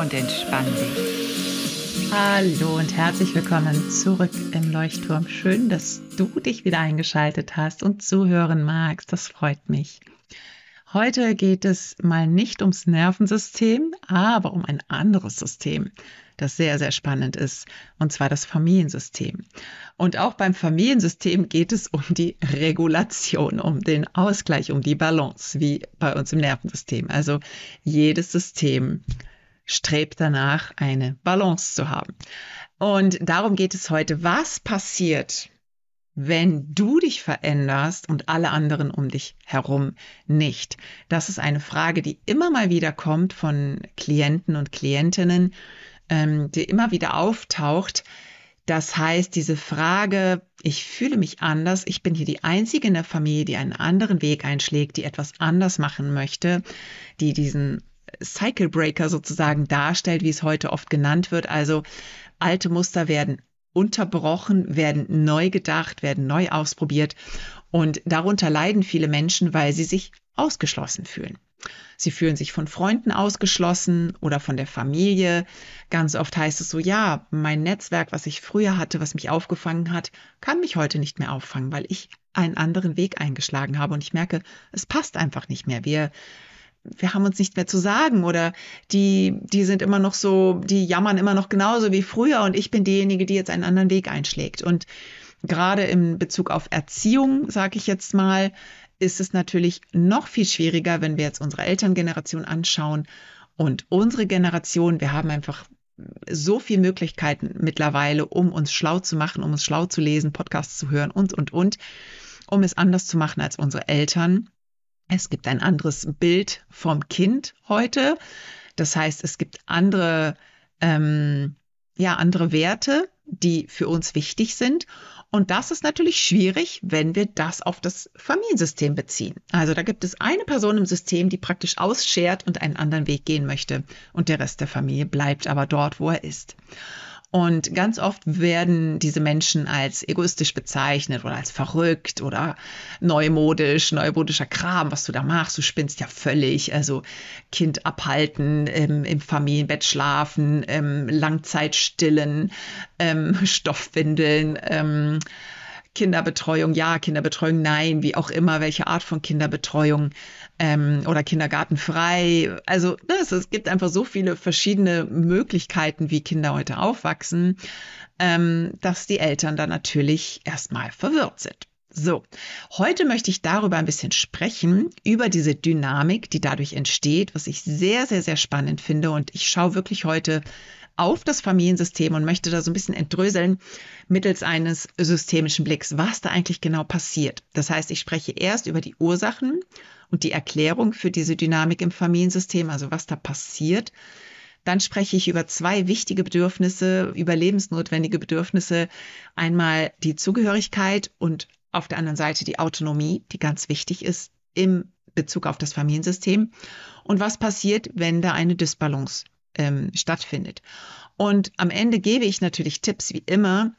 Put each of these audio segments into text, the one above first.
und entspann dich. Hallo und herzlich willkommen zurück im Leuchtturm. Schön, dass du dich wieder eingeschaltet hast und zuhören magst. Das freut mich. Heute geht es mal nicht ums Nervensystem, aber um ein anderes System, das sehr, sehr spannend ist, und zwar das Familiensystem. Und auch beim Familiensystem geht es um die Regulation, um den Ausgleich, um die Balance, wie bei uns im Nervensystem. Also jedes System strebt danach, eine Balance zu haben. Und darum geht es heute. Was passiert, wenn du dich veränderst und alle anderen um dich herum nicht? Das ist eine Frage, die immer mal wieder kommt von Klienten und Klientinnen, ähm, die immer wieder auftaucht. Das heißt, diese Frage, ich fühle mich anders, ich bin hier die Einzige in der Familie, die einen anderen Weg einschlägt, die etwas anders machen möchte, die diesen Cycle Breaker sozusagen darstellt, wie es heute oft genannt wird. Also alte Muster werden unterbrochen, werden neu gedacht, werden neu ausprobiert. Und darunter leiden viele Menschen, weil sie sich ausgeschlossen fühlen. Sie fühlen sich von Freunden ausgeschlossen oder von der Familie. Ganz oft heißt es so, ja, mein Netzwerk, was ich früher hatte, was mich aufgefangen hat, kann mich heute nicht mehr auffangen, weil ich einen anderen Weg eingeschlagen habe und ich merke, es passt einfach nicht mehr. Wir wir haben uns nicht mehr zu sagen oder die, die sind immer noch so, die jammern immer noch genauso wie früher und ich bin diejenige, die jetzt einen anderen Weg einschlägt. Und gerade im Bezug auf Erziehung, sage ich jetzt mal, ist es natürlich noch viel schwieriger, wenn wir jetzt unsere Elterngeneration anschauen und unsere Generation, wir haben einfach so viele Möglichkeiten mittlerweile, um uns schlau zu machen, um uns schlau zu lesen, Podcasts zu hören und, und, und, um es anders zu machen als unsere Eltern. Es gibt ein anderes Bild vom Kind heute. Das heißt, es gibt andere, ähm, ja, andere Werte, die für uns wichtig sind. Und das ist natürlich schwierig, wenn wir das auf das Familiensystem beziehen. Also da gibt es eine Person im System, die praktisch ausschert und einen anderen Weg gehen möchte. Und der Rest der Familie bleibt aber dort, wo er ist. Und ganz oft werden diese Menschen als egoistisch bezeichnet oder als verrückt oder neumodisch, neumodischer Kram, was du da machst. Du spinnst ja völlig. Also Kind abhalten, ähm, im Familienbett schlafen, ähm, Langzeitstillen, ähm, Stoffwindeln. Kinderbetreuung, ja, Kinderbetreuung, nein, wie auch immer, welche Art von Kinderbetreuung ähm, oder Kindergartenfrei. Also ne, es, gibt einfach so viele verschiedene Möglichkeiten, wie Kinder heute aufwachsen, ähm, dass die Eltern da natürlich erstmal verwirrt sind. So, heute möchte ich darüber ein bisschen sprechen, über diese Dynamik, die dadurch entsteht, was ich sehr, sehr, sehr spannend finde. Und ich schaue wirklich heute auf das Familiensystem und möchte da so ein bisschen entdröseln mittels eines systemischen Blicks, was da eigentlich genau passiert. Das heißt, ich spreche erst über die Ursachen und die Erklärung für diese Dynamik im Familiensystem, also was da passiert. Dann spreche ich über zwei wichtige Bedürfnisse, überlebensnotwendige Bedürfnisse. Einmal die Zugehörigkeit und auf der anderen Seite die Autonomie, die ganz wichtig ist im Bezug auf das Familiensystem. Und was passiert, wenn da eine Disbalance ähm, stattfindet. Und am Ende gebe ich natürlich Tipps wie immer,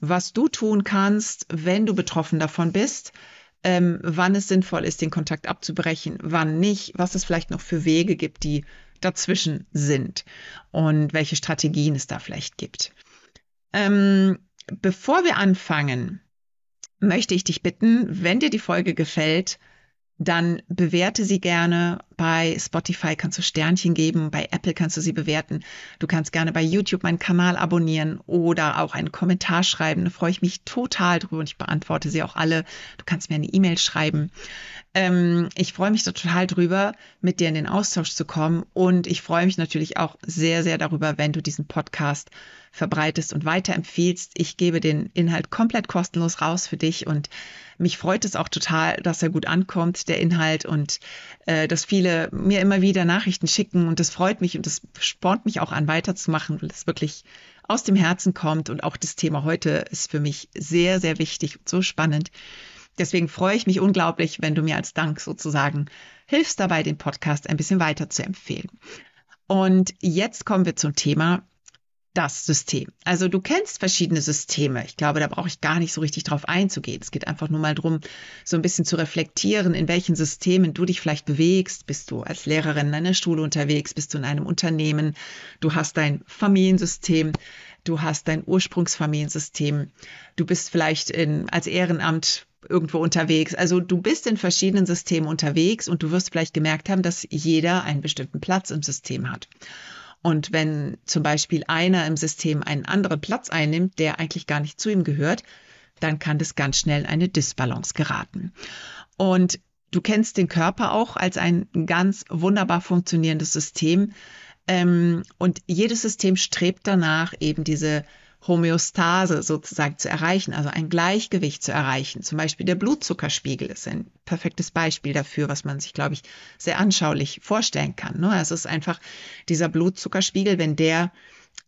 was du tun kannst, wenn du betroffen davon bist, ähm, wann es sinnvoll ist, den Kontakt abzubrechen, wann nicht, was es vielleicht noch für Wege gibt, die dazwischen sind und welche Strategien es da vielleicht gibt. Ähm, bevor wir anfangen, möchte ich dich bitten, wenn dir die Folge gefällt, dann bewerte sie gerne. Bei Spotify kannst du Sternchen geben, bei Apple kannst du sie bewerten. Du kannst gerne bei YouTube meinen Kanal abonnieren oder auch einen Kommentar schreiben. Da freue ich mich total drüber und ich beantworte sie auch alle. Du kannst mir eine E-Mail schreiben. Ähm, ich freue mich total drüber, mit dir in den Austausch zu kommen und ich freue mich natürlich auch sehr, sehr darüber, wenn du diesen Podcast verbreitest und weiterempfiehlst. Ich gebe den Inhalt komplett kostenlos raus für dich und mich freut es auch total, dass er gut ankommt, der Inhalt und äh, dass viele mir immer wieder Nachrichten schicken und das freut mich und das spornt mich auch an, weiterzumachen, weil es wirklich aus dem Herzen kommt und auch das Thema heute ist für mich sehr, sehr wichtig und so spannend. Deswegen freue ich mich unglaublich, wenn du mir als Dank sozusagen hilfst dabei, den Podcast ein bisschen weiter zu empfehlen. Und jetzt kommen wir zum Thema das System. Also du kennst verschiedene Systeme. Ich glaube, da brauche ich gar nicht so richtig drauf einzugehen. Es geht einfach nur mal darum, so ein bisschen zu reflektieren, in welchen Systemen du dich vielleicht bewegst. Bist du als Lehrerin in einer Schule unterwegs? Bist du in einem Unternehmen? Du hast dein Familiensystem. Du hast dein Ursprungsfamiliensystem. Du bist vielleicht in, als Ehrenamt irgendwo unterwegs. Also du bist in verschiedenen Systemen unterwegs und du wirst vielleicht gemerkt haben, dass jeder einen bestimmten Platz im System hat. Und wenn zum Beispiel einer im System einen anderen Platz einnimmt, der eigentlich gar nicht zu ihm gehört, dann kann das ganz schnell eine Disbalance geraten. Und du kennst den Körper auch als ein ganz wunderbar funktionierendes System. Ähm, und jedes System strebt danach, eben diese Homöostase sozusagen zu erreichen, also ein Gleichgewicht zu erreichen. Zum Beispiel der Blutzuckerspiegel ist ein perfektes Beispiel dafür, was man sich, glaube ich, sehr anschaulich vorstellen kann. Ne? Es ist einfach dieser Blutzuckerspiegel, wenn der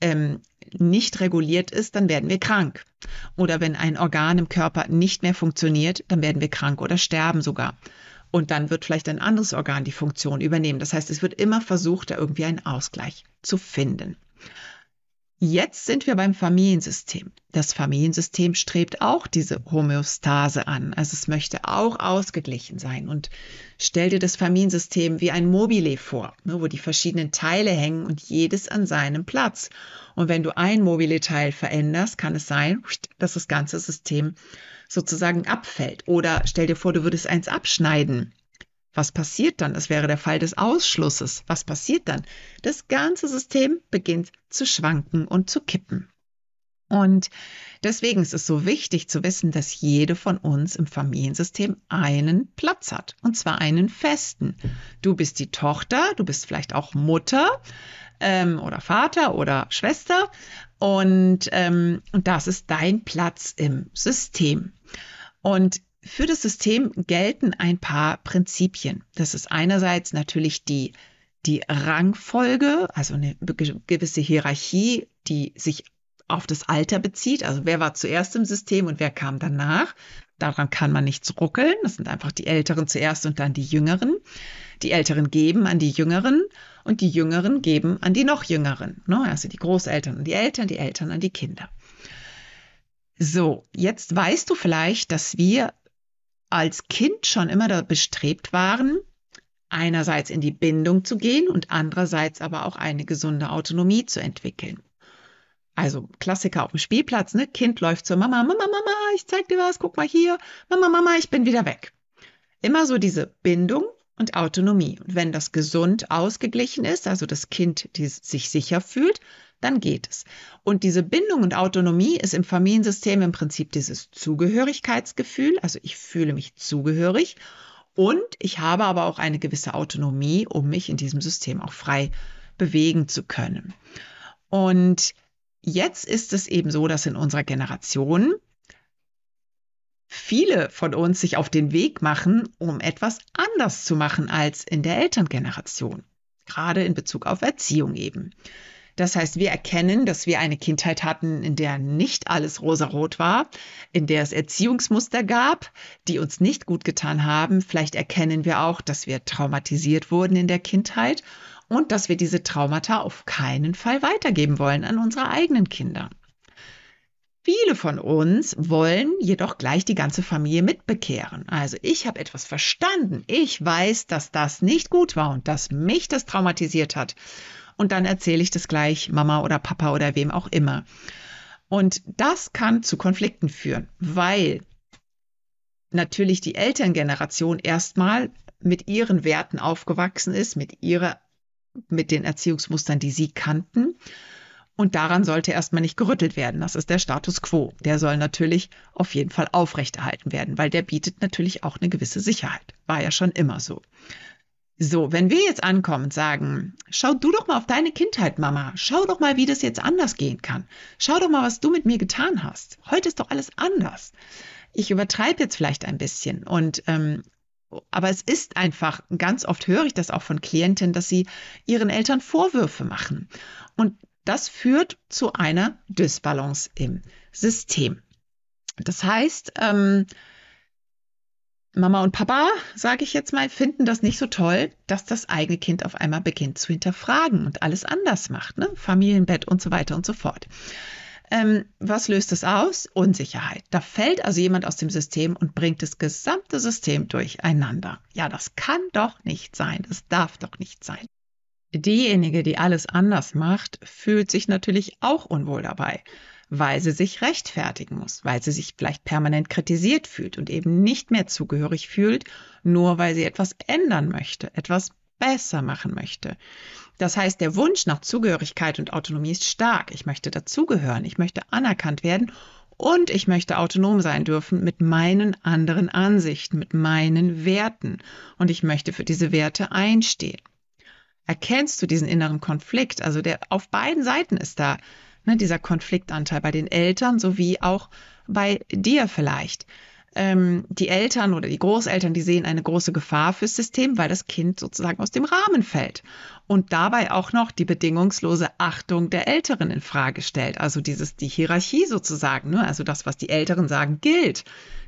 ähm, nicht reguliert ist, dann werden wir krank. Oder wenn ein Organ im Körper nicht mehr funktioniert, dann werden wir krank oder sterben sogar. Und dann wird vielleicht ein anderes Organ die Funktion übernehmen. Das heißt, es wird immer versucht, da irgendwie einen Ausgleich zu finden. Jetzt sind wir beim Familiensystem. Das Familiensystem strebt auch diese Homöostase an. Also es möchte auch ausgeglichen sein. Und stell dir das Familiensystem wie ein Mobile vor, ne, wo die verschiedenen Teile hängen und jedes an seinem Platz. Und wenn du ein Mobile-Teil veränderst, kann es sein, dass das ganze System sozusagen abfällt. Oder stell dir vor, du würdest eins abschneiden was passiert dann? Das wäre der Fall des Ausschlusses. Was passiert dann? Das ganze System beginnt zu schwanken und zu kippen. Und deswegen ist es so wichtig zu wissen, dass jede von uns im Familiensystem einen Platz hat. Und zwar einen festen. Du bist die Tochter, du bist vielleicht auch Mutter ähm, oder Vater oder Schwester. Und, ähm, und das ist dein Platz im System. Und für das System gelten ein paar Prinzipien. Das ist einerseits natürlich die, die Rangfolge, also eine gewisse Hierarchie, die sich auf das Alter bezieht. Also wer war zuerst im System und wer kam danach. Daran kann man nichts ruckeln. Das sind einfach die Älteren zuerst und dann die Jüngeren. Die Älteren geben an die Jüngeren und die Jüngeren geben an die noch Jüngeren. Ne? Also die Großeltern an die Eltern, die Eltern an die Kinder. So, jetzt weißt du vielleicht, dass wir als Kind schon immer da bestrebt waren, einerseits in die Bindung zu gehen und andererseits aber auch eine gesunde Autonomie zu entwickeln. Also Klassiker auf dem Spielplatz, ne? Kind läuft zur Mama, Mama, Mama, ich zeig dir was, guck mal hier, Mama, Mama, ich bin wieder weg. Immer so diese Bindung und Autonomie. Und wenn das gesund ausgeglichen ist, also das Kind die sich sicher fühlt, dann geht es. Und diese Bindung und Autonomie ist im Familiensystem im Prinzip dieses Zugehörigkeitsgefühl, also ich fühle mich zugehörig und ich habe aber auch eine gewisse Autonomie, um mich in diesem System auch frei bewegen zu können. Und jetzt ist es eben so, dass in unserer Generation viele von uns sich auf den Weg machen, um etwas anders zu machen als in der Elterngeneration, gerade in Bezug auf Erziehung eben. Das heißt, wir erkennen, dass wir eine Kindheit hatten, in der nicht alles rosarot war, in der es Erziehungsmuster gab, die uns nicht gut getan haben. Vielleicht erkennen wir auch, dass wir traumatisiert wurden in der Kindheit und dass wir diese Traumata auf keinen Fall weitergeben wollen an unsere eigenen Kinder. Viele von uns wollen jedoch gleich die ganze Familie mitbekehren. Also ich habe etwas verstanden. Ich weiß, dass das nicht gut war und dass mich das traumatisiert hat und dann erzähle ich das gleich Mama oder Papa oder wem auch immer. Und das kann zu Konflikten führen, weil natürlich die Elterngeneration erstmal mit ihren Werten aufgewachsen ist, mit ihrer, mit den Erziehungsmustern, die sie kannten. Und daran sollte erstmal nicht gerüttelt werden. Das ist der Status quo. Der soll natürlich auf jeden Fall aufrechterhalten werden, weil der bietet natürlich auch eine gewisse Sicherheit. War ja schon immer so. So, wenn wir jetzt ankommen und sagen, schau du doch mal auf deine Kindheit, Mama. Schau doch mal, wie das jetzt anders gehen kann. Schau doch mal, was du mit mir getan hast. Heute ist doch alles anders. Ich übertreibe jetzt vielleicht ein bisschen und ähm, aber es ist einfach, ganz oft höre ich das auch von Klientinnen, dass sie ihren Eltern Vorwürfe machen. Und das führt zu einer Dysbalance im System. Das heißt, ähm, Mama und Papa, sage ich jetzt mal, finden das nicht so toll, dass das eigene Kind auf einmal beginnt zu hinterfragen und alles anders macht, ne? Familienbett und so weiter und so fort. Ähm, was löst es aus? Unsicherheit. Da fällt also jemand aus dem System und bringt das gesamte System durcheinander. Ja, das kann doch nicht sein. Das darf doch nicht sein. Diejenige, die alles anders macht, fühlt sich natürlich auch unwohl dabei weil sie sich rechtfertigen muss, weil sie sich vielleicht permanent kritisiert fühlt und eben nicht mehr zugehörig fühlt, nur weil sie etwas ändern möchte, etwas besser machen möchte. Das heißt, der Wunsch nach Zugehörigkeit und Autonomie ist stark. Ich möchte dazugehören, ich möchte anerkannt werden und ich möchte autonom sein dürfen mit meinen anderen Ansichten, mit meinen Werten. Und ich möchte für diese Werte einstehen. Erkennst du diesen inneren Konflikt? Also der auf beiden Seiten ist da ne, dieser Konfliktanteil bei den Eltern sowie auch bei dir vielleicht. Ähm, die Eltern oder die Großeltern, die sehen eine große Gefahr fürs System, weil das Kind sozusagen aus dem Rahmen fällt und dabei auch noch die bedingungslose Achtung der Älteren in Frage stellt. Also dieses die Hierarchie sozusagen, ne? also das, was die Älteren sagen, gilt.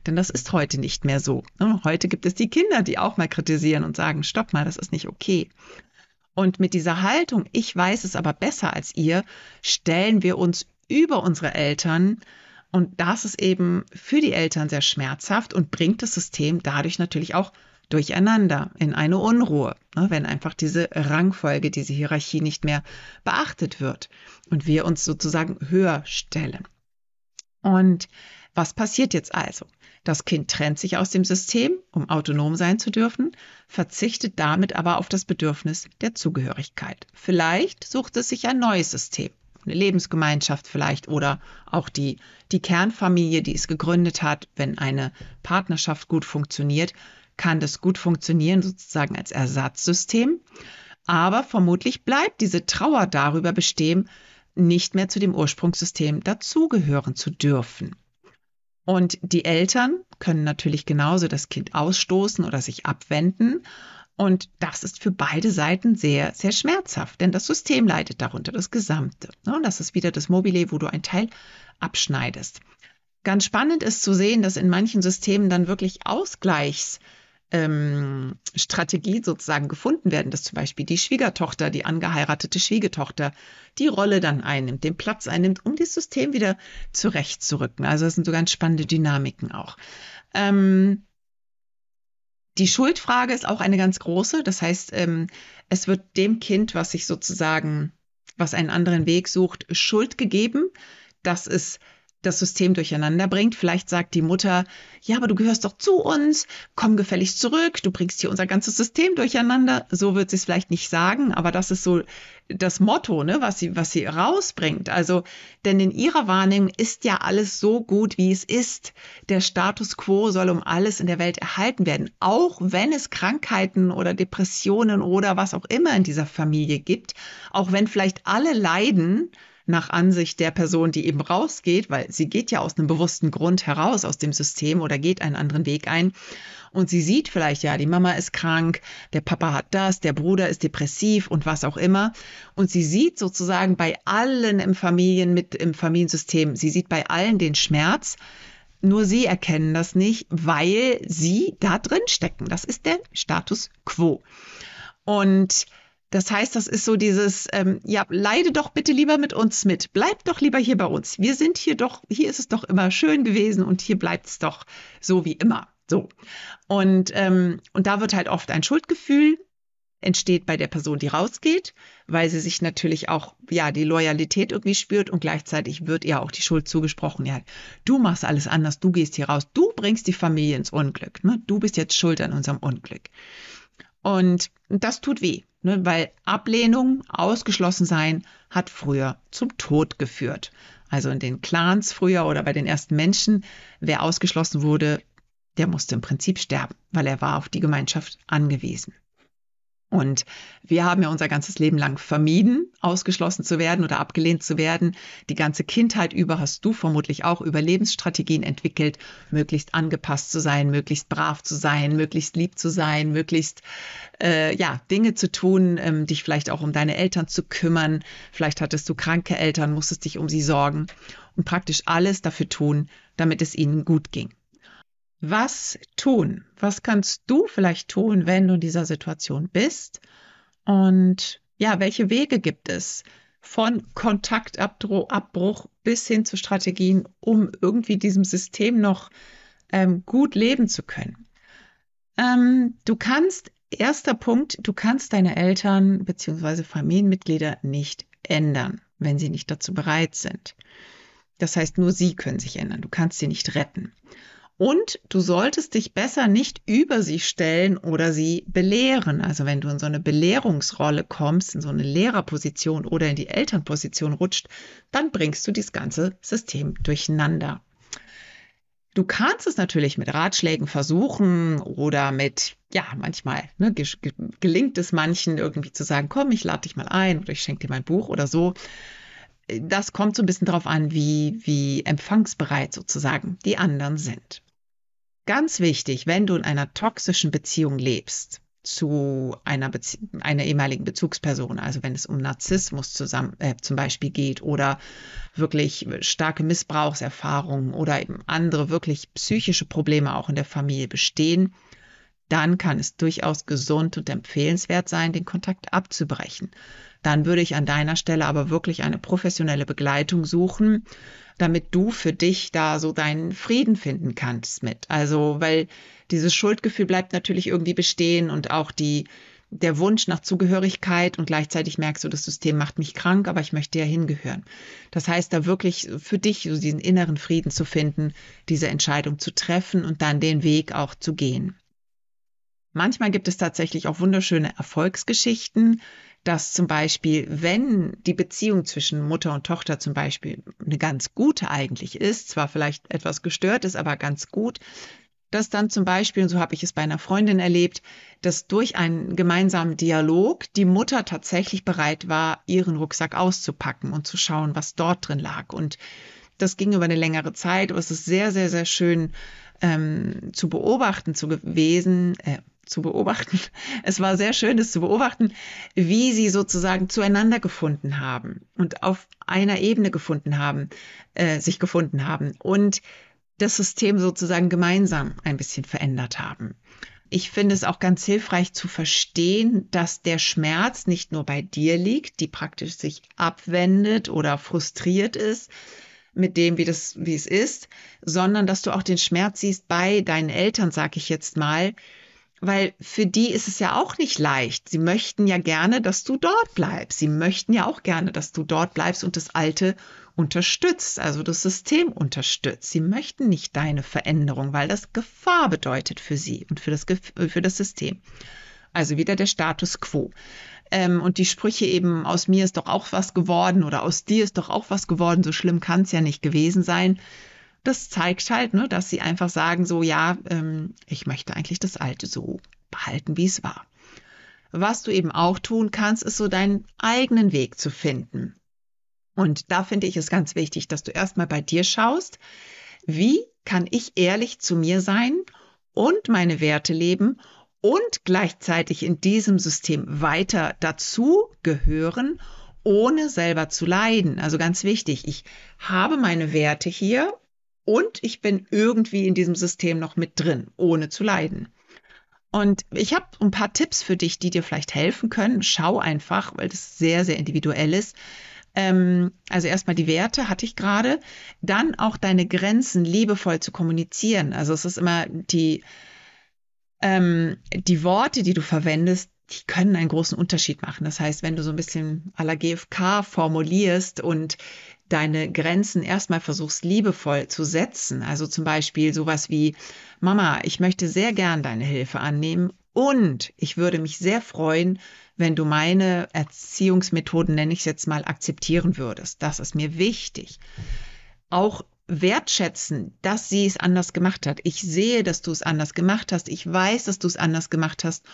Denn das ist heute nicht mehr so. Ne? Heute gibt es die Kinder, die auch mal kritisieren und sagen, stopp mal, das ist nicht okay. Und mit dieser Haltung, ich weiß es aber besser als ihr, stellen wir uns über unsere Eltern. Und das ist eben für die Eltern sehr schmerzhaft und bringt das System dadurch natürlich auch durcheinander, in eine Unruhe, ne, wenn einfach diese Rangfolge, diese Hierarchie nicht mehr beachtet wird und wir uns sozusagen höher stellen. Und was passiert jetzt also? Das Kind trennt sich aus dem System, um autonom sein zu dürfen, verzichtet damit aber auf das Bedürfnis der Zugehörigkeit. Vielleicht sucht es sich ein neues System, eine Lebensgemeinschaft vielleicht oder auch die, die Kernfamilie, die es gegründet hat. Wenn eine Partnerschaft gut funktioniert, kann das gut funktionieren, sozusagen als Ersatzsystem. Aber vermutlich bleibt diese Trauer darüber bestehen, nicht mehr zu dem Ursprungssystem dazugehören zu dürfen. Und die Eltern können natürlich genauso das Kind ausstoßen oder sich abwenden. Und das ist für beide Seiten sehr, sehr schmerzhaft, denn das System leidet darunter, das Gesamte. Und das ist wieder das Mobile, wo du ein Teil abschneidest. Ganz spannend ist zu sehen, dass in manchen Systemen dann wirklich Ausgleichs ähm, Strategie sozusagen gefunden werden, dass zum Beispiel die Schwiegertochter, die angeheiratete Schwiegertochter, die Rolle dann einnimmt, den Platz einnimmt, um das System wieder zurechtzurücken. Also das sind so ganz spannende Dynamiken auch. Ähm, die Schuldfrage ist auch eine ganz große. Das heißt, ähm, es wird dem Kind, was sich sozusagen, was einen anderen Weg sucht, Schuld gegeben. Das ist das System durcheinander bringt. Vielleicht sagt die Mutter, ja, aber du gehörst doch zu uns, komm gefälligst zurück, du bringst hier unser ganzes System durcheinander. So wird sie es vielleicht nicht sagen, aber das ist so das Motto, ne, was sie, was sie rausbringt. Also, denn in ihrer Wahrnehmung ist ja alles so gut, wie es ist. Der Status quo soll um alles in der Welt erhalten werden, auch wenn es Krankheiten oder Depressionen oder was auch immer in dieser Familie gibt, auch wenn vielleicht alle leiden, nach Ansicht der Person, die eben rausgeht, weil sie geht ja aus einem bewussten Grund heraus aus dem System oder geht einen anderen Weg ein. Und sie sieht vielleicht, ja, die Mama ist krank, der Papa hat das, der Bruder ist depressiv und was auch immer. Und sie sieht sozusagen bei allen im Familien mit im Familiensystem, sie sieht bei allen den Schmerz. Nur sie erkennen das nicht, weil sie da drin stecken. Das ist der Status quo. Und das heißt, das ist so dieses, ähm, ja, leide doch bitte lieber mit uns mit. Bleib doch lieber hier bei uns. Wir sind hier doch, hier ist es doch immer schön gewesen und hier bleibt es doch so wie immer. So. Und, ähm, und da wird halt oft ein Schuldgefühl entsteht bei der Person, die rausgeht, weil sie sich natürlich auch, ja, die Loyalität irgendwie spürt und gleichzeitig wird ihr auch die Schuld zugesprochen. Ja, du machst alles anders, du gehst hier raus, du bringst die Familie ins Unglück, ne? du bist jetzt schuld an unserem Unglück. Und das tut weh, ne, weil Ablehnung, ausgeschlossen sein, hat früher zum Tod geführt. Also in den Clans früher oder bei den ersten Menschen, wer ausgeschlossen wurde, der musste im Prinzip sterben, weil er war auf die Gemeinschaft angewiesen. Und wir haben ja unser ganzes Leben lang vermieden, ausgeschlossen zu werden oder abgelehnt zu werden. Die ganze Kindheit über hast du vermutlich auch Überlebensstrategien entwickelt, möglichst angepasst zu sein, möglichst brav zu sein, möglichst lieb zu sein, möglichst äh, ja Dinge zu tun, ähm, dich vielleicht auch um deine Eltern zu kümmern. Vielleicht hattest du kranke Eltern, musstest dich um sie sorgen und praktisch alles dafür tun, damit es ihnen gut ging. Was tun? Was kannst du vielleicht tun, wenn du in dieser Situation bist? Und ja, welche Wege gibt es von Kontaktabbruch bis hin zu Strategien, um irgendwie diesem System noch ähm, gut leben zu können? Ähm, du kannst, erster Punkt, du kannst deine Eltern bzw. Familienmitglieder nicht ändern, wenn sie nicht dazu bereit sind. Das heißt, nur sie können sich ändern. Du kannst sie nicht retten. Und du solltest dich besser nicht über sie stellen oder sie belehren. Also wenn du in so eine Belehrungsrolle kommst, in so eine Lehrerposition oder in die Elternposition rutscht, dann bringst du dieses ganze System durcheinander. Du kannst es natürlich mit Ratschlägen versuchen oder mit, ja, manchmal ne, gelingt es manchen irgendwie zu sagen, komm, ich lade dich mal ein oder ich schenke dir mein Buch oder so. Das kommt so ein bisschen darauf an, wie, wie empfangsbereit sozusagen die anderen sind. Ganz wichtig, wenn du in einer toxischen Beziehung lebst zu einer, Bezie einer ehemaligen Bezugsperson, also wenn es um Narzissmus zusammen, äh, zum Beispiel geht oder wirklich starke Missbrauchserfahrungen oder eben andere wirklich psychische Probleme auch in der Familie bestehen, dann kann es durchaus gesund und empfehlenswert sein, den Kontakt abzubrechen. Dann würde ich an deiner Stelle aber wirklich eine professionelle Begleitung suchen, damit du für dich da so deinen Frieden finden kannst mit. Also, weil dieses Schuldgefühl bleibt natürlich irgendwie bestehen und auch die, der Wunsch nach Zugehörigkeit und gleichzeitig merkst du, das System macht mich krank, aber ich möchte ja hingehören. Das heißt, da wirklich für dich so diesen inneren Frieden zu finden, diese Entscheidung zu treffen und dann den Weg auch zu gehen. Manchmal gibt es tatsächlich auch wunderschöne Erfolgsgeschichten, dass zum Beispiel, wenn die Beziehung zwischen Mutter und Tochter zum Beispiel eine ganz gute eigentlich ist, zwar vielleicht etwas gestört ist, aber ganz gut, dass dann zum Beispiel, und so habe ich es bei einer Freundin erlebt, dass durch einen gemeinsamen Dialog die Mutter tatsächlich bereit war, ihren Rucksack auszupacken und zu schauen, was dort drin lag. Und das ging über eine längere Zeit, aber es ist sehr, sehr, sehr schön ähm, zu beobachten zu gewesen, äh, zu beobachten. Es war sehr schön, es zu beobachten, wie sie sozusagen zueinander gefunden haben und auf einer Ebene gefunden haben, äh, sich gefunden haben und das System sozusagen gemeinsam ein bisschen verändert haben. Ich finde es auch ganz hilfreich zu verstehen, dass der Schmerz nicht nur bei dir liegt, die praktisch sich abwendet oder frustriert ist mit dem, wie das, wie es ist, sondern dass du auch den Schmerz siehst bei deinen Eltern, sag ich jetzt mal, weil für die ist es ja auch nicht leicht. Sie möchten ja gerne, dass du dort bleibst. Sie möchten ja auch gerne, dass du dort bleibst und das Alte unterstützt, also das System unterstützt. Sie möchten nicht deine Veränderung, weil das Gefahr bedeutet für sie und für das, für das System. Also wieder der Status quo. Ähm, und die Sprüche eben, aus mir ist doch auch was geworden oder aus dir ist doch auch was geworden, so schlimm kann es ja nicht gewesen sein das zeigt halt, ne, dass sie einfach sagen, so ja, ähm, ich möchte eigentlich das Alte so behalten, wie es war. Was du eben auch tun kannst, ist so deinen eigenen Weg zu finden. Und da finde ich es ganz wichtig, dass du erstmal bei dir schaust, wie kann ich ehrlich zu mir sein und meine Werte leben und gleichzeitig in diesem System weiter dazu gehören, ohne selber zu leiden. Also ganz wichtig, ich habe meine Werte hier und ich bin irgendwie in diesem System noch mit drin, ohne zu leiden. Und ich habe ein paar Tipps für dich, die dir vielleicht helfen können. Schau einfach, weil das sehr, sehr individuell ist. Ähm, also erstmal die Werte hatte ich gerade. Dann auch deine Grenzen liebevoll zu kommunizieren. Also es ist immer die, ähm, die Worte, die du verwendest, die können einen großen Unterschied machen. Das heißt, wenn du so ein bisschen à la GFK formulierst und deine Grenzen erstmal versuchst liebevoll zu setzen, also zum Beispiel sowas wie, Mama, ich möchte sehr gern deine Hilfe annehmen und ich würde mich sehr freuen, wenn du meine Erziehungsmethoden, nenne ich es jetzt mal, akzeptieren würdest. Das ist mir wichtig. Auch wertschätzen, dass sie es anders gemacht hat. Ich sehe, dass du es anders gemacht hast. Ich weiß, dass du es anders gemacht hast.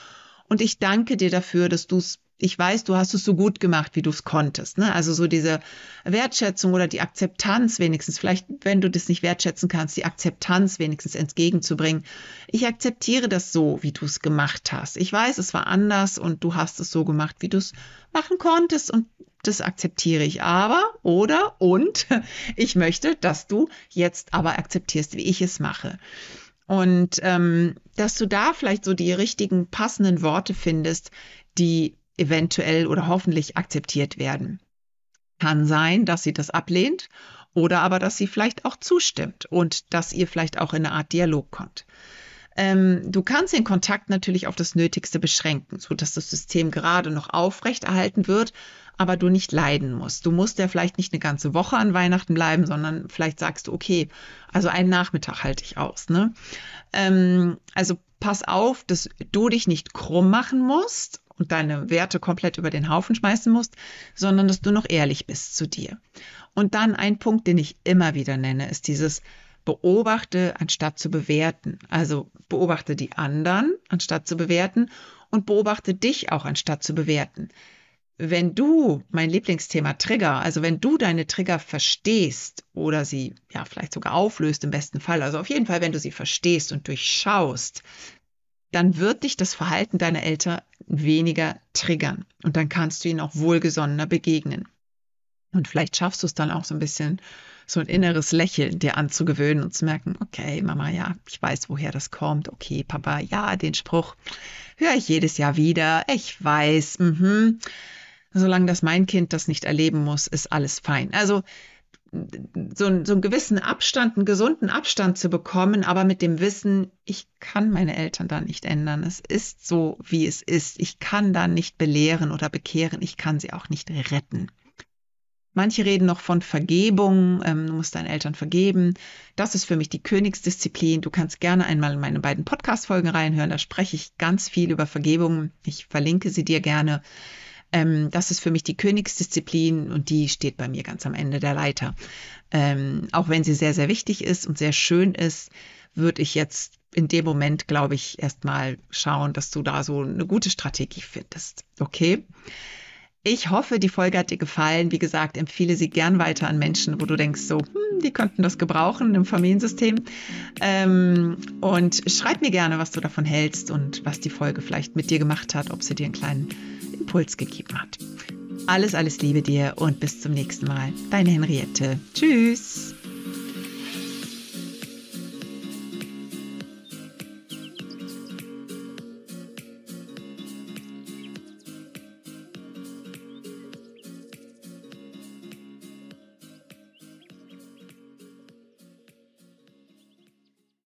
Und ich danke dir dafür, dass du es ich weiß, du hast es so gut gemacht, wie du es konntest. Ne? Also so diese Wertschätzung oder die Akzeptanz wenigstens, vielleicht wenn du das nicht wertschätzen kannst, die Akzeptanz wenigstens entgegenzubringen. Ich akzeptiere das so, wie du es gemacht hast. Ich weiß, es war anders und du hast es so gemacht, wie du es machen konntest und das akzeptiere ich aber oder und ich möchte, dass du jetzt aber akzeptierst, wie ich es mache. Und ähm, dass du da vielleicht so die richtigen passenden Worte findest, die eventuell oder hoffentlich akzeptiert werden. Kann sein, dass sie das ablehnt oder aber, dass sie vielleicht auch zustimmt und dass ihr vielleicht auch in eine Art Dialog kommt. Ähm, du kannst den Kontakt natürlich auf das Nötigste beschränken, so dass das System gerade noch aufrechterhalten wird, aber du nicht leiden musst. Du musst ja vielleicht nicht eine ganze Woche an Weihnachten bleiben, sondern vielleicht sagst du, okay, also einen Nachmittag halte ich aus. Ne? Ähm, also pass auf, dass du dich nicht krumm machen musst und deine Werte komplett über den Haufen schmeißen musst, sondern dass du noch ehrlich bist zu dir. Und dann ein Punkt, den ich immer wieder nenne, ist dieses beobachte anstatt zu bewerten. Also beobachte die anderen anstatt zu bewerten und beobachte dich auch anstatt zu bewerten. Wenn du, mein Lieblingsthema Trigger, also wenn du deine Trigger verstehst oder sie ja vielleicht sogar auflöst im besten Fall, also auf jeden Fall, wenn du sie verstehst und durchschaust, dann wird dich das Verhalten deiner Eltern weniger triggern und dann kannst du ihnen auch wohlgesonnener begegnen. Und vielleicht schaffst du es dann auch so ein bisschen, so ein inneres Lächeln dir anzugewöhnen und zu merken, okay, Mama, ja, ich weiß, woher das kommt. Okay, Papa, ja, den Spruch höre ich jedes Jahr wieder. Ich weiß, mhm. Solange das mein Kind das nicht erleben muss, ist alles fein. Also so, so einen gewissen Abstand, einen gesunden Abstand zu bekommen, aber mit dem Wissen, ich kann meine Eltern da nicht ändern. Es ist so, wie es ist. Ich kann da nicht belehren oder bekehren. Ich kann sie auch nicht retten. Manche reden noch von Vergebung. Ähm, du musst deinen Eltern vergeben. Das ist für mich die Königsdisziplin. Du kannst gerne einmal in meine beiden Podcast-Folgen reinhören. Da spreche ich ganz viel über Vergebung. Ich verlinke sie dir gerne. Ähm, das ist für mich die Königsdisziplin und die steht bei mir ganz am Ende der Leiter. Ähm, auch wenn sie sehr, sehr wichtig ist und sehr schön ist, würde ich jetzt in dem Moment, glaube ich, erstmal schauen, dass du da so eine gute Strategie findest. Okay? Ich hoffe, die Folge hat dir gefallen. Wie gesagt, empfehle sie gern weiter an Menschen, wo du denkst, so, hm, die könnten das gebrauchen im Familiensystem. Ähm, und schreib mir gerne, was du davon hältst und was die Folge vielleicht mit dir gemacht hat, ob sie dir einen kleinen Impuls gegeben hat. Alles, alles Liebe dir und bis zum nächsten Mal. Deine Henriette. Tschüss.